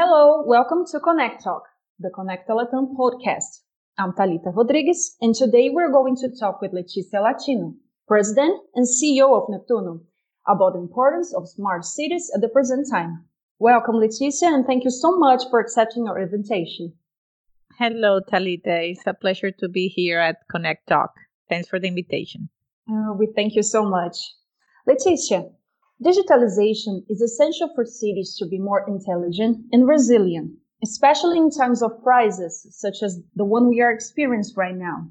Hello, welcome to Connect Talk, the Connect Latam podcast. I'm Talita Rodriguez, and today we're going to talk with Leticia Latino, President and CEO of Neptuno, about the importance of smart cities at the present time. Welcome, Leticia, and thank you so much for accepting our invitation. Hello, Talita. It's a pleasure to be here at Connect Talk. Thanks for the invitation. Uh, we thank you so much. Leticia, Digitalization is essential for cities to be more intelligent and resilient, especially in times of crisis such as the one we are experiencing right now.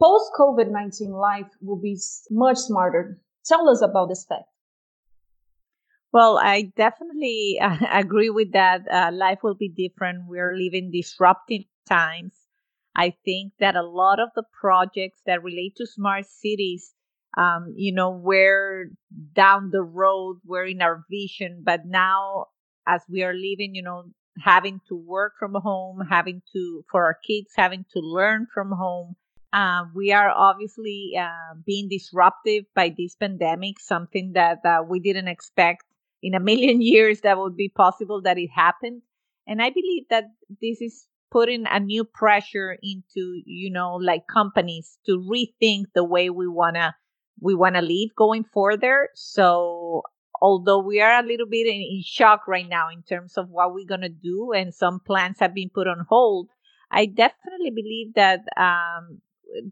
Post COVID 19 life will be much smarter. Tell us about this fact. Well, I definitely uh, agree with that. Uh, life will be different. We're living disruptive times. I think that a lot of the projects that relate to smart cities um, you know, we're down the road, we're in our vision, but now as we are living, you know, having to work from home, having to, for our kids, having to learn from home, uh, we are obviously uh, being disruptive by this pandemic, something that uh, we didn't expect in a million years that would be possible that it happened. And I believe that this is putting a new pressure into, you know, like companies to rethink the way we want to we want to leave going further. So although we are a little bit in, in shock right now in terms of what we're going to do and some plans have been put on hold, I definitely believe that um,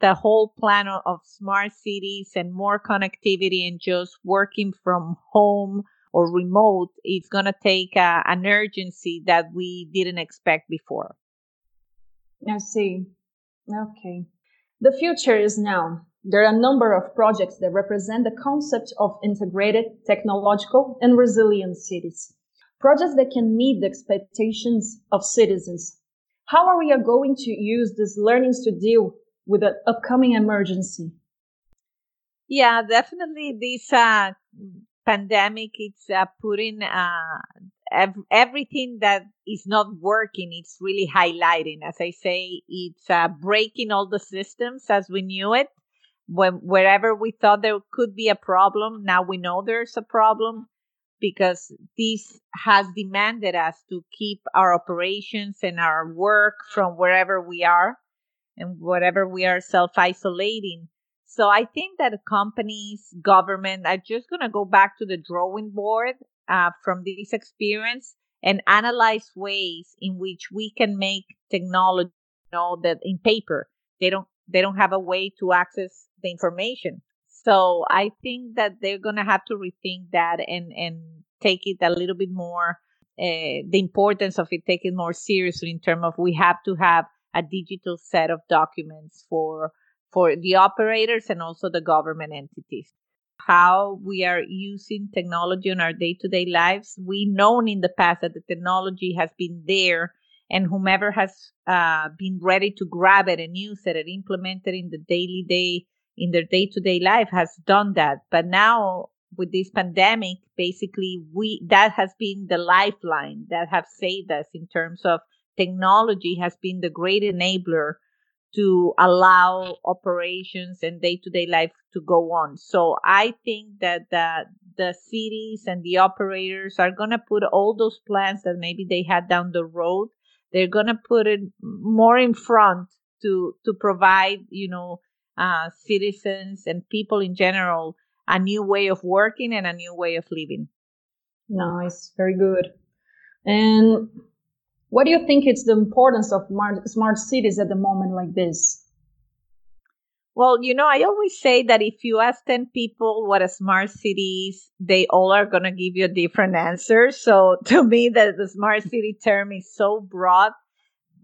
the whole plan of, smart cities and more connectivity and just working from home or remote is going to take a, an urgency that we didn't expect before. I see. Okay. The future is now. There are a number of projects that represent the concept of integrated, technological, and resilient cities. Projects that can meet the expectations of citizens. How are we going to use these learnings to deal with the upcoming emergency? Yeah, definitely. This uh, pandemic it's uh, putting uh, ev- everything that is not working. It's really highlighting. As I say, it's uh, breaking all the systems as we knew it when wherever we thought there could be a problem, now we know there's a problem because this has demanded us to keep our operations and our work from wherever we are and whatever we are self isolating. So I think that companies, government are just going to go back to the drawing board uh, from this experience and analyze ways in which we can make technology, you know, that in paper they don't they don't have a way to access the information. So I think that they're going to have to rethink that and, and take it a little bit more, uh, the importance of it, take it more seriously in terms of we have to have a digital set of documents for, for the operators and also the government entities. How we are using technology in our day to day lives. We known in the past that the technology has been there and whomever has uh, been ready to grab it and use it and implement it in the daily day in their day-to-day life has done that. But now with this pandemic basically we that has been the lifeline that have saved us in terms of technology has been the great enabler to allow operations and day-to-day life to go on. So i think that the, the cities and the operators are going to put all those plans that maybe they had down the road they're going to put it more in front to to provide you know uh, citizens and people in general a new way of working and a new way of living. Nice, very good. And what do you think is the importance of smart cities at the moment like this? Well, you know, I always say that if you ask 10 people what a smart city is, they all are going to give you a different answer. So to me, that the smart city term is so broad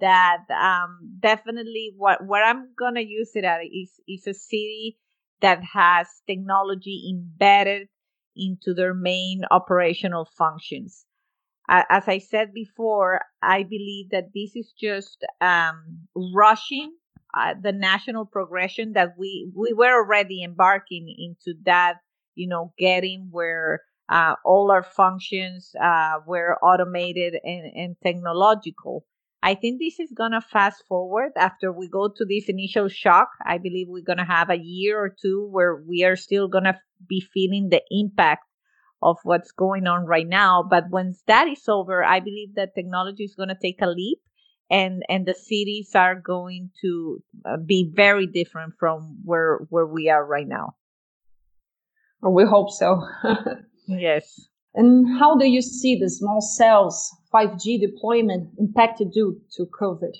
that um, definitely what where I'm gonna use it at is is a city that has technology embedded into their main operational functions. As I said before, I believe that this is just um, rushing uh, the national progression that we we were already embarking into that you know getting where uh, all our functions uh, were automated and, and technological I think this is going to fast forward after we go to this initial shock. I believe we're going to have a year or two where we are still going to be feeling the impact of what's going on right now. But once that is over, I believe that technology is going to take a leap and and the cities are going to uh, be very different from where where we are right now. We hope so. yes. And how do you see the small cells 5G deployment impacted due to COVID?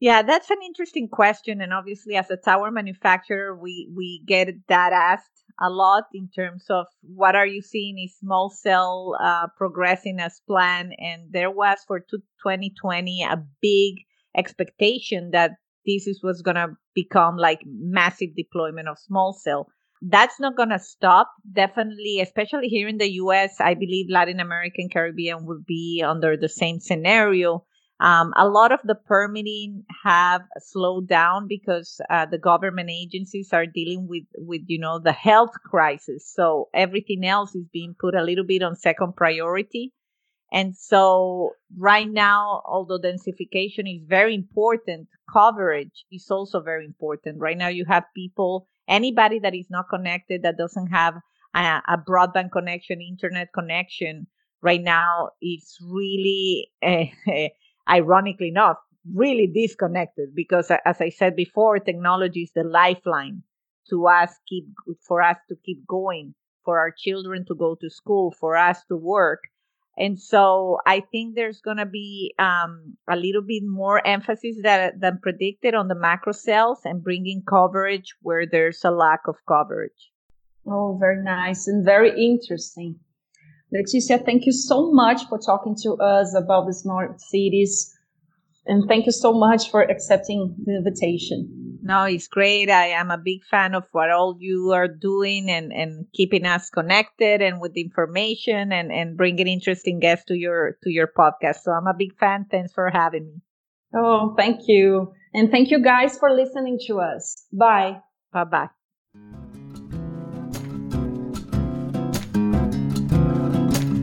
Yeah, that's an interesting question. And obviously, as a tower manufacturer, we, we get that asked a lot in terms of what are you seeing is small cell uh, progressing as planned. And there was for 2020 a big expectation that this is what's going to become like massive deployment of small cell. That's not going to stop. Definitely, especially here in the US, I believe Latin American Caribbean will be under the same scenario um, a lot of the permitting have slowed down because uh, the government agencies are dealing with, with you know the health crisis. So everything else is being put a little bit on second priority. And so right now, although densification is very important, coverage is also very important. Right now, you have people, anybody that is not connected, that doesn't have a, a broadband connection, internet connection, right now, it's really uh, ironically enough, really disconnected because, as I said before, technology is the lifeline to us keep for us to keep going, for our children to go to school, for us to work. And so I think there's going to be um, a little bit more emphasis that, than predicted on the macro cells and bringing coverage where there's a lack of coverage. Oh, very nice and very interesting. Leticia, thank you so much for talking to us about the smart cities. And thank you so much for accepting the invitation. No, it's great. I am a big fan of what all you are doing and, and keeping us connected and with information and, and bringing interesting guests to your to your podcast. So I'm a big fan. Thanks for having me. Oh, thank you. And thank you guys for listening to us. Bye. Bye bye.